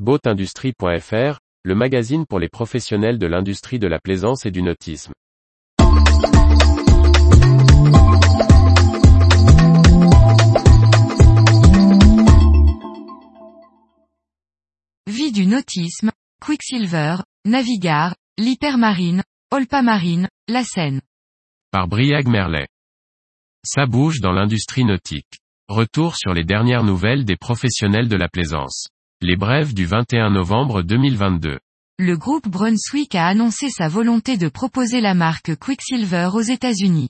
Boatindustrie.fr, le magazine pour les professionnels de l'industrie de la plaisance et du nautisme. Vie du nautisme, Quicksilver, Navigar, l'Hypermarine, Olpamarine, la Seine. Par Briag Merlet. Ça bouge dans l'industrie nautique. Retour sur les dernières nouvelles des professionnels de la plaisance. Les brèves du 21 novembre 2022. Le groupe Brunswick a annoncé sa volonté de proposer la marque Quicksilver aux États-Unis.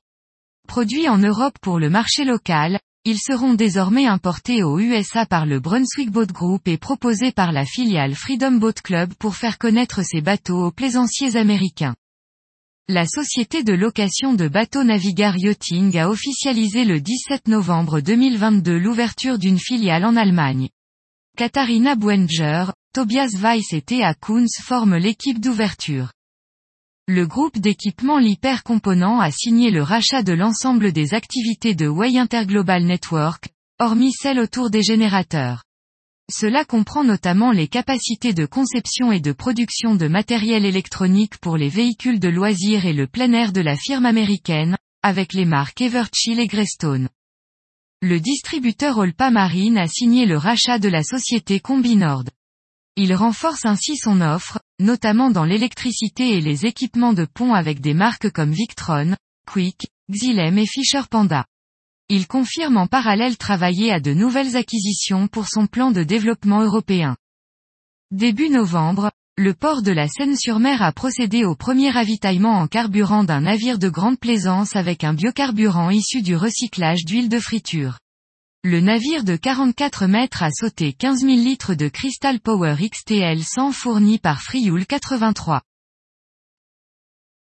Produits en Europe pour le marché local, ils seront désormais importés aux USA par le Brunswick Boat Group et proposés par la filiale Freedom Boat Club pour faire connaître ces bateaux aux plaisanciers américains. La société de location de bateaux Navigar Yachting a officialisé le 17 novembre 2022 l'ouverture d'une filiale en Allemagne. Katharina Buenger, Tobias Weiss et Thea Kunz forment l'équipe d'ouverture. Le groupe d'équipement L'Hyper Component a signé le rachat de l'ensemble des activités de Way Interglobal Network, hormis celles autour des générateurs. Cela comprend notamment les capacités de conception et de production de matériel électronique pour les véhicules de loisirs et le plein air de la firme américaine, avec les marques Everchill et Greystone. Le distributeur Olpa Marine a signé le rachat de la société Combinord. Il renforce ainsi son offre, notamment dans l'électricité et les équipements de pont avec des marques comme Victron, Quick, Xylem et Fisher Panda. Il confirme en parallèle travailler à de nouvelles acquisitions pour son plan de développement européen. Début novembre, le port de la Seine-sur-Mer a procédé au premier ravitaillement en carburant d'un navire de grande plaisance avec un biocarburant issu du recyclage d'huile de friture. Le navire de 44 mètres a sauté 15 000 litres de Crystal Power XTL 100 fourni par Frioul 83.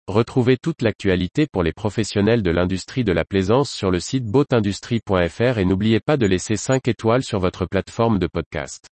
Retrouvez toute l'actualité pour les professionnels de l'industrie de la plaisance sur le site boatindustrie.fr et n'oubliez pas de laisser 5 étoiles sur votre plateforme de podcast.